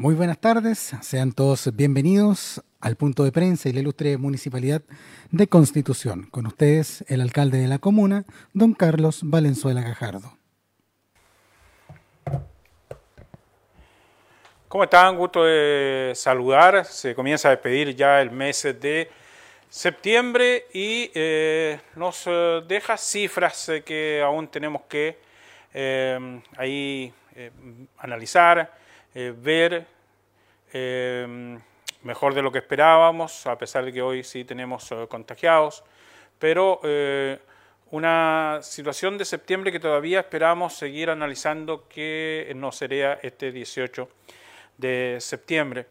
Muy buenas tardes, sean todos bienvenidos al punto de prensa y la ilustre Municipalidad de Constitución. Con ustedes, el alcalde de la comuna, don Carlos Valenzuela Gajardo. ¿Cómo están? Gusto de saludar. Se comienza a despedir ya el mes de septiembre y eh, nos eh, deja cifras eh, que aún tenemos que ahí analizar eh, ver eh, mejor de lo que esperábamos, a pesar de que hoy sí tenemos eh, contagiados, pero una situación de septiembre que todavía esperamos seguir analizando que no sería este 18 de septiembre.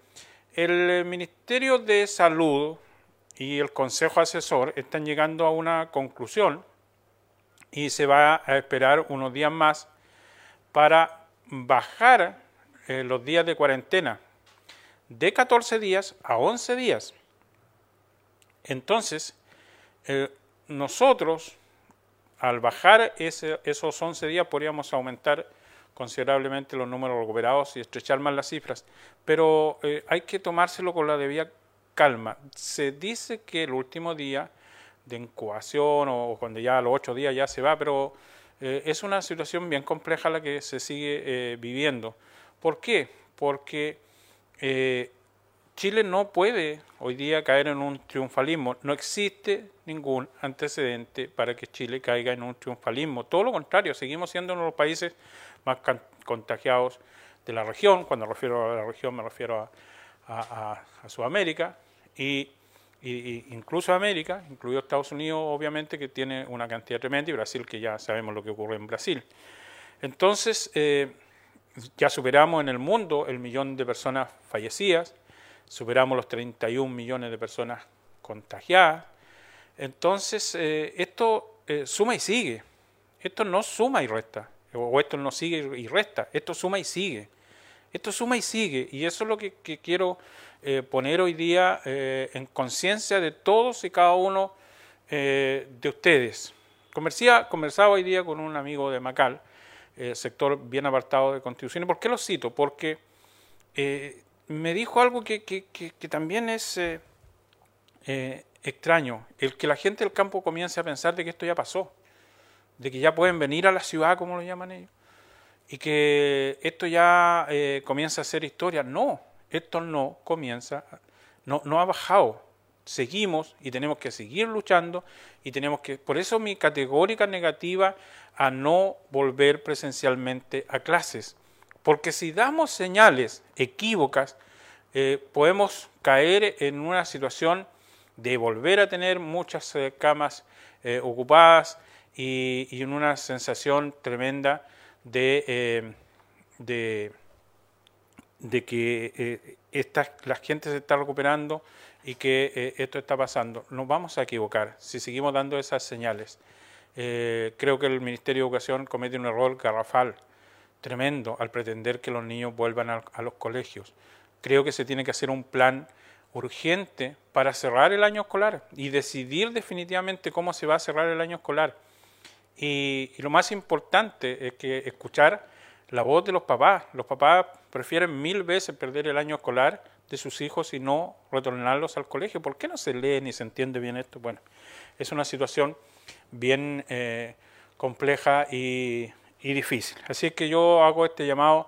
El Ministerio de Salud y el Consejo Asesor están llegando a una conclusión y se va a esperar unos días más para bajar eh, los días de cuarentena de 14 días a 11 días. Entonces, eh, nosotros, al bajar esos 11 días, podríamos aumentar considerablemente los números recuperados y estrechar más las cifras, pero eh, hay que tomárselo con la debida calma. Se dice que el último día de incubación o cuando ya a los 8 días ya se va, pero es una situación bien compleja la que se sigue viviendo. ¿Por qué? Porque eh, Chile no puede hoy día caer en un triunfalismo. No existe ningún antecedente para que Chile caiga en un triunfalismo. Todo lo contrario, seguimos siendo uno de los países más contagiados de la región. Cuando refiero a la región me refiero a, Sudamérica y, incluso América, incluido Estados Unidos, obviamente, que tiene una cantidad tremenda, y Brasil, que ya sabemos lo que ocurre en Brasil. Entonces, eh, ya superamos en el mundo el millón de personas fallecidas, superamos los 31 millones de personas contagiadas. Entonces, eh, esto eh, suma y sigue. Esto no suma y resta, o esto no sigue y resta, esto suma y sigue. Esto suma y sigue, y eso es lo que, quiero eh, poner hoy día en conciencia de todos y cada uno de ustedes. conversaba hoy día con un amigo de Macal, eh, sector bien apartado de Constitución. ¿Y por qué lo cito? Porque eh, me dijo algo que, también es eh, extraño, el que la gente del campo comience a pensar de que esto ya pasó, de que ya pueden venir a la ciudad, como lo llaman ellos, y que esto ya comienza a ser historia. No, esto no comienza, no, no ha bajado, seguimos y tenemos que seguir luchando y tenemos que, por eso mi categórica negativa a no volver presencialmente a clases, porque si damos señales equívocas, eh, podemos caer en una situación de volver a tener muchas eh, camas eh, ocupadas y, en una sensación tremenda de, de, de que esta, la gente se está recuperando y que eh, esto está pasando. Nos vamos a equivocar si seguimos dando esas señales. Eh, creo que el Ministerio de Educación comete un error garrafal, tremendo, al pretender que los niños vuelvan a, los colegios. Creo que se tiene que hacer un plan urgente para cerrar el año escolar y decidir definitivamente cómo se va a cerrar el año escolar. Y, y, lo más importante es que escuchar la voz de los papás. Los papás prefieren mil veces perder el año escolar de sus hijos y no retornarlos al colegio. ¿Por qué no se lee ni se entiende bien esto? Bueno, es una situación bien eh, compleja y, difícil. Así que yo hago este llamado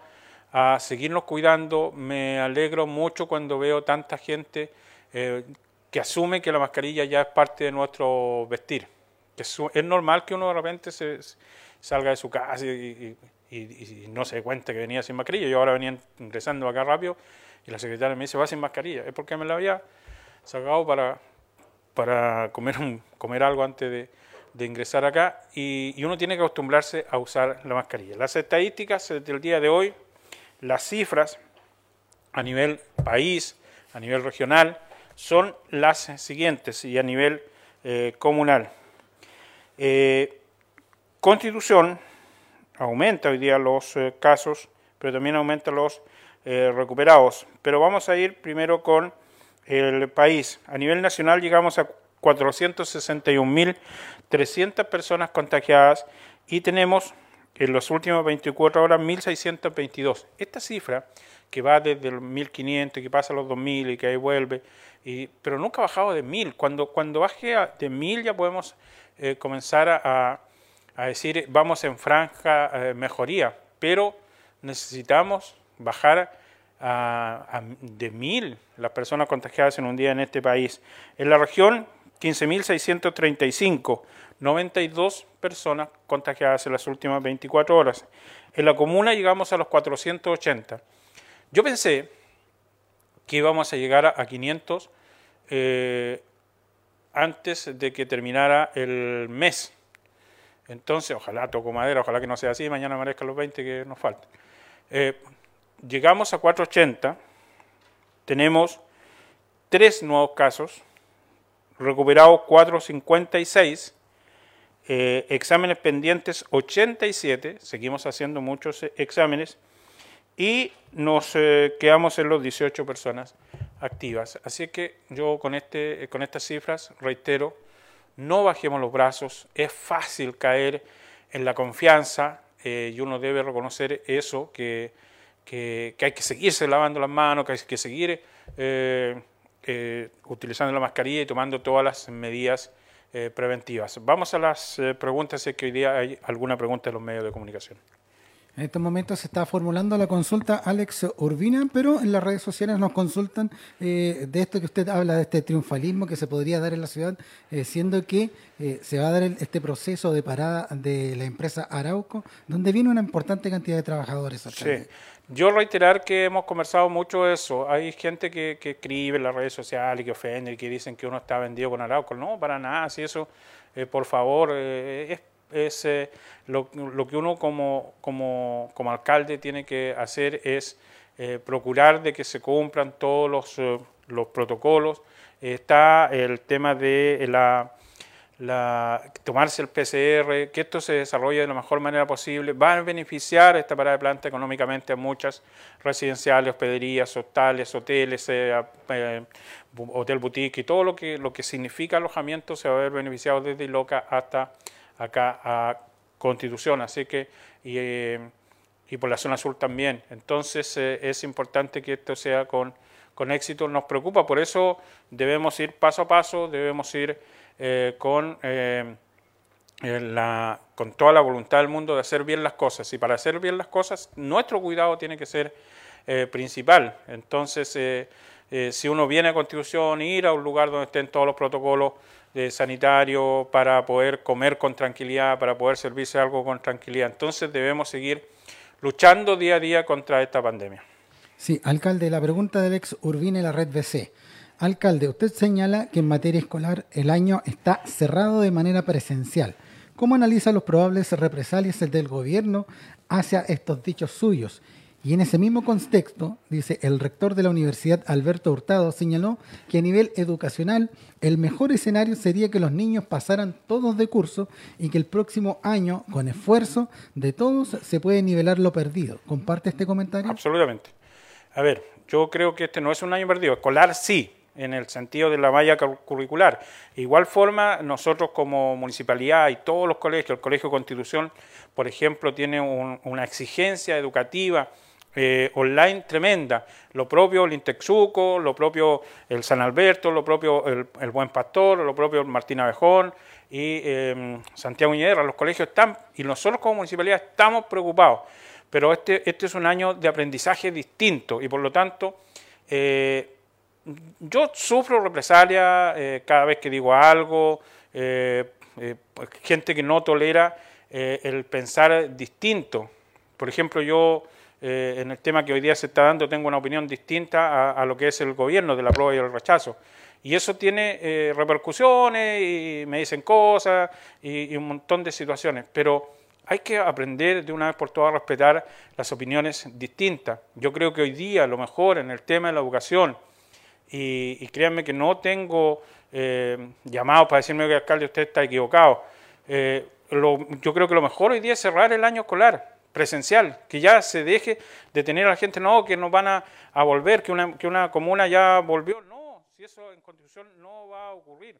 a seguirnos cuidando. Me alegro mucho cuando veo tanta gente eh, que asume que la mascarilla ya es parte de nuestro vestir. es, normal que uno de repente se, salga de su casa y, no se cuenta que venía sin mascarilla. Yo ahora venía ingresando acá rápido y la secretaria me dice, va sin mascarilla. Es porque me la había sacado para, para comer, un, comer algo antes de, de ingresar acá y, y, uno tiene que acostumbrarse a usar la mascarilla. Las estadísticas del día de hoy, las cifras a nivel país, a nivel regional, son las siguientes y a nivel eh, comunal. Eh, Constitución aumenta hoy día los eh, casos, pero también aumenta los eh, recuperados. Pero vamos a ir primero con el país. A nivel nacional llegamos a 461.300 personas contagiadas y tenemos en las últimas 24 horas 1.622. Esta cifra, que va desde los 1.500, que pasa a los 2.000 y que ahí vuelve, y, pero nunca ha bajado de 1.000. Cuando, cuando baje de 1.000 ya podemos eh, comenzar a, decir vamos en franja eh, mejoría, pero necesitamos bajar a, de 1.000 las personas contagiadas en un día en este país. En la región, 15.635 92 personas contagiadas en las últimas 24 horas. En la comuna llegamos a los 480. Yo pensé que íbamos a llegar a 500 eh, antes de que terminara el mes. Entonces, ojalá toco madera, ojalá que no sea así, mañana merezcan los 20 que nos faltan. Eh, llegamos a 480, tenemos tres nuevos casos, recuperados 456 eh, exámenes pendientes 87, seguimos haciendo muchos eh, exámenes y nos quedamos en los 18 personas activas. Así que yo con, este, con estas cifras reitero, no bajemos los brazos, es fácil caer en la confianza y uno debe reconocer eso, que, hay que seguirse lavando las manos, que hay que seguir utilizando la mascarilla y tomando todas las medidas eh, preventivas. Vamos a las eh, preguntas, si es que hoy día hay alguna pregunta en los medios de comunicación. En estos momentos se está formulando la consulta Alex Urbina, pero en las redes sociales nos consultan eh, de esto que usted habla, de este triunfalismo que se podría dar en la ciudad, siendo que se va a dar este proceso de parada de la empresa Arauco, donde viene una importante cantidad de trabajadores. Sí, yo reiterar que hemos conversado mucho de eso. Hay gente que, escribe en las redes sociales que ofende y que dicen que uno está vendido con Arauco. No, para nada. Si eso, eh, por favor, eh, eh, lo, que uno como, como, como, alcalde tiene que hacer es procurar de que se cumplan todos los, los protocolos. está el tema de la la, tomarse el PCR, que esto se desarrolle de la mejor manera posible, va a beneficiar esta parada de planta económicamente a muchas residenciales, hospederías, hostales, hoteles, eh, eh, hotel boutique y todo lo que, lo que significa alojamiento se va a ver beneficiado desde Iloca hasta acá a Constitución, así que y, eh, y por la zona sur también. Entonces es importante que esto sea con, con éxito, nos preocupa, por eso debemos ir paso a paso, debemos ir eh, con, eh, la, con toda la voluntad del mundo de hacer bien las cosas. Y para hacer bien las cosas, nuestro cuidado tiene que ser eh, principal. Entonces, si uno viene a Constitución, ir a un lugar donde estén todos los protocolos sanitarios para poder comer con tranquilidad, para poder servirse algo con tranquilidad. Entonces, debemos seguir luchando día a día contra esta pandemia. Sí, alcalde, la pregunta del ex Urbine, la red BC. Alcalde, usted señala que en materia escolar el año está cerrado de manera presencial. ¿Cómo analiza los probables represalias del gobierno hacia estos dichos suyos? Y en ese mismo contexto, dice, el rector de la Universidad, Alberto Hurtado, señaló que a nivel educacional el mejor escenario sería que los niños pasaran todos de curso y que el próximo año, con esfuerzo de todos, se puede nivelar lo perdido. ¿Comparte este comentario? Absolutamente. A ver, yo creo que este no es un año perdido. Escolar sí, en el sentido de la malla curricular. igual forma, nosotros como municipalidad y todos los colegios, el Colegio Constitución, por ejemplo, tiene una exigencia educativa eh, online tremenda. Lo propio el Intexuco, lo propio el San Alberto, lo propio el, Buen Pastor, lo propio el Martín Abejón y em, Santiago Iñerra. Los colegios están, y nosotros como municipalidad estamos preocupados, pero este, este es un año de aprendizaje distinto y por lo tanto... Eh, yo sufro represalia eh, cada vez que digo algo, eh, eh, gente que no tolera el pensar distinto. Por ejemplo, yo en el tema que hoy día se está dando tengo una opinión distinta a, lo que es el gobierno de la prueba y el rechazo. Y eso tiene repercusiones y me dicen cosas y, y un montón de situaciones. Pero hay que aprender de una vez por todas a respetar las opiniones distintas. Yo creo que hoy día lo mejor en el tema de la educación, y, créanme que no tengo eh, llamados para decirme que alcalde usted está equivocado. Eh, yo creo que lo mejor hoy día es cerrar el año escolar presencial, que ya se deje de tener a la gente, no, que nos van a, volver, que una, que una comuna ya volvió. No, si eso en Constitución no va a ocurrir.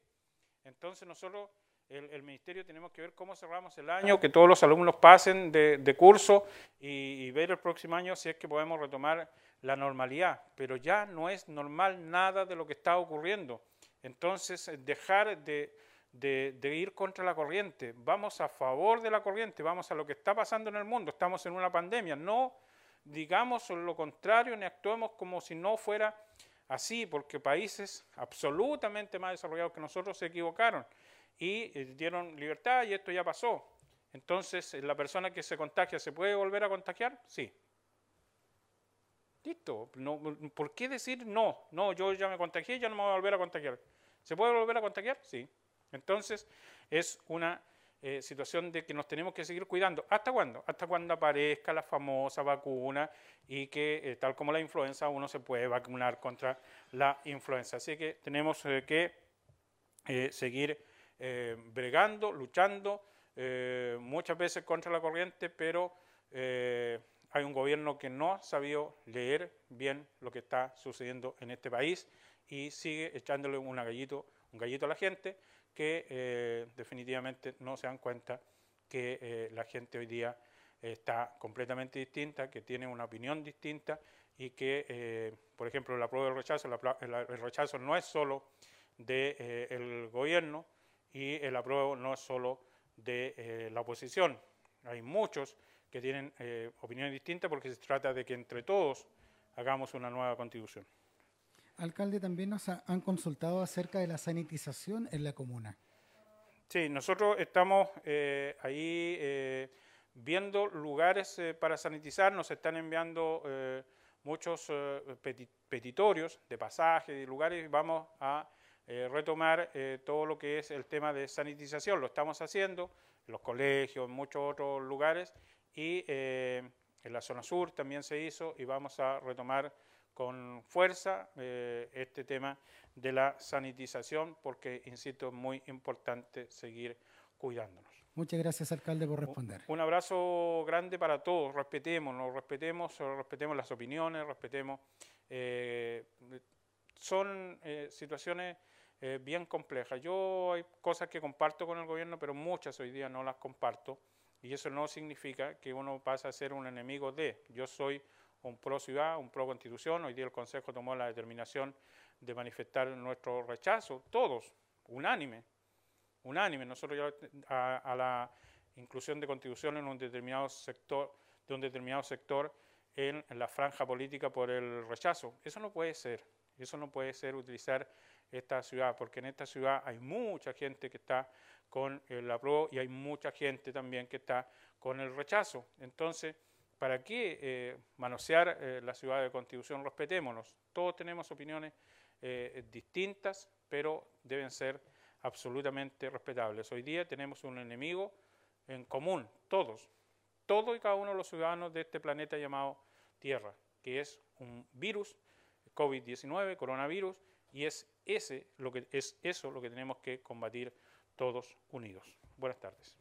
Entonces nosotros el, ministerio tenemos que ver cómo cerramos el año, que todos los alumnos pasen de, curso y, ver el próximo año si es que podemos retomar la normalidad. Pero ya no es normal nada de lo que está ocurriendo. Entonces, dejar de, de, ir contra la corriente, vamos a favor de la corriente, vamos a lo que está pasando en el mundo, estamos en una pandemia, no digamos lo contrario ni actuemos como si no fuera así, porque países absolutamente más desarrollados que nosotros se equivocaron y eh, dieron libertad y esto ya pasó. Entonces, ¿la persona que se contagia se puede volver a contagiar? Sí. Listo. No, ¿Por qué decir no? No, yo ya me contagié, ya no me voy a volver a contagiar. ¿Se puede volver a contagiar? Sí. Entonces, es una eh, situación de que nos tenemos que seguir cuidando. ¿Hasta cuándo? Hasta cuando aparezca la famosa vacuna y que, eh, tal como la influenza, uno se puede vacunar contra la influenza. Así que tenemos que seguir eh, bregando, luchando, eh, muchas veces contra la corriente, pero eh, hay un gobierno que no ha sabido leer bien lo que está sucediendo en este país y sigue echándole un gallito, un gallito a la gente que definitivamente no se dan cuenta que la gente hoy día está completamente distinta, que tiene una opinión distinta y que, por ejemplo, la prueba del rechazo, el rechazo no es solo del gobierno, y el apruebo no es solo de eh, la oposición. Hay muchos que tienen eh, opiniones distintas porque se trata de que entre todos hagamos una nueva constitución. Alcalde, también nos han consultado acerca de la sanitización en la comuna. Sí, nosotros estamos eh, ahí viendo lugares para sanitizar, nos están enviando muchos petitorios de pasajes, de lugares, vamos a eh, retomar eh, todo lo que es el tema de sanitización. Lo estamos haciendo en los colegios, en muchos otros lugares y eh, en la zona sur también se hizo y vamos a retomar con fuerza este tema de la sanitización porque, insisto, es muy importante seguir cuidándonos. Muchas gracias, alcalde, por responder. Un abrazo grande para todos. Respetémonos, respetemos, respetemos las opiniones, respetemos. son situaciones eh, bien compleja. Yo hay cosas que comparto con el gobierno, pero muchas hoy día no las comparto. Y eso no significa que uno pase a ser un enemigo de. Yo soy un pro ciudad, un pro constitución. Hoy día el Consejo tomó la determinación de manifestar nuestro rechazo, todos, unánime, unánime. Nosotros ya a, la inclusión de constitución en un determinado sector, de un determinado sector en la franja política por el rechazo. Eso no puede ser. Eso no puede ser utilizar esta ciudad, porque en esta ciudad hay mucha gente que está con el apruebo y hay mucha gente también que está con el rechazo. Entonces, ¿para qué eh, manosear eh, la ciudad de Constitución? Respetémonos. Todos tenemos opiniones eh, distintas, pero deben ser absolutamente respetables. Hoy día tenemos un enemigo en común, todos, todos y cada uno de los ciudadanos de este planeta llamado Tierra, que es un virus, COVID-19, coronavirus, y es, ese, lo que, es eso lo que tenemos que combatir todos unidos. Buenas tardes.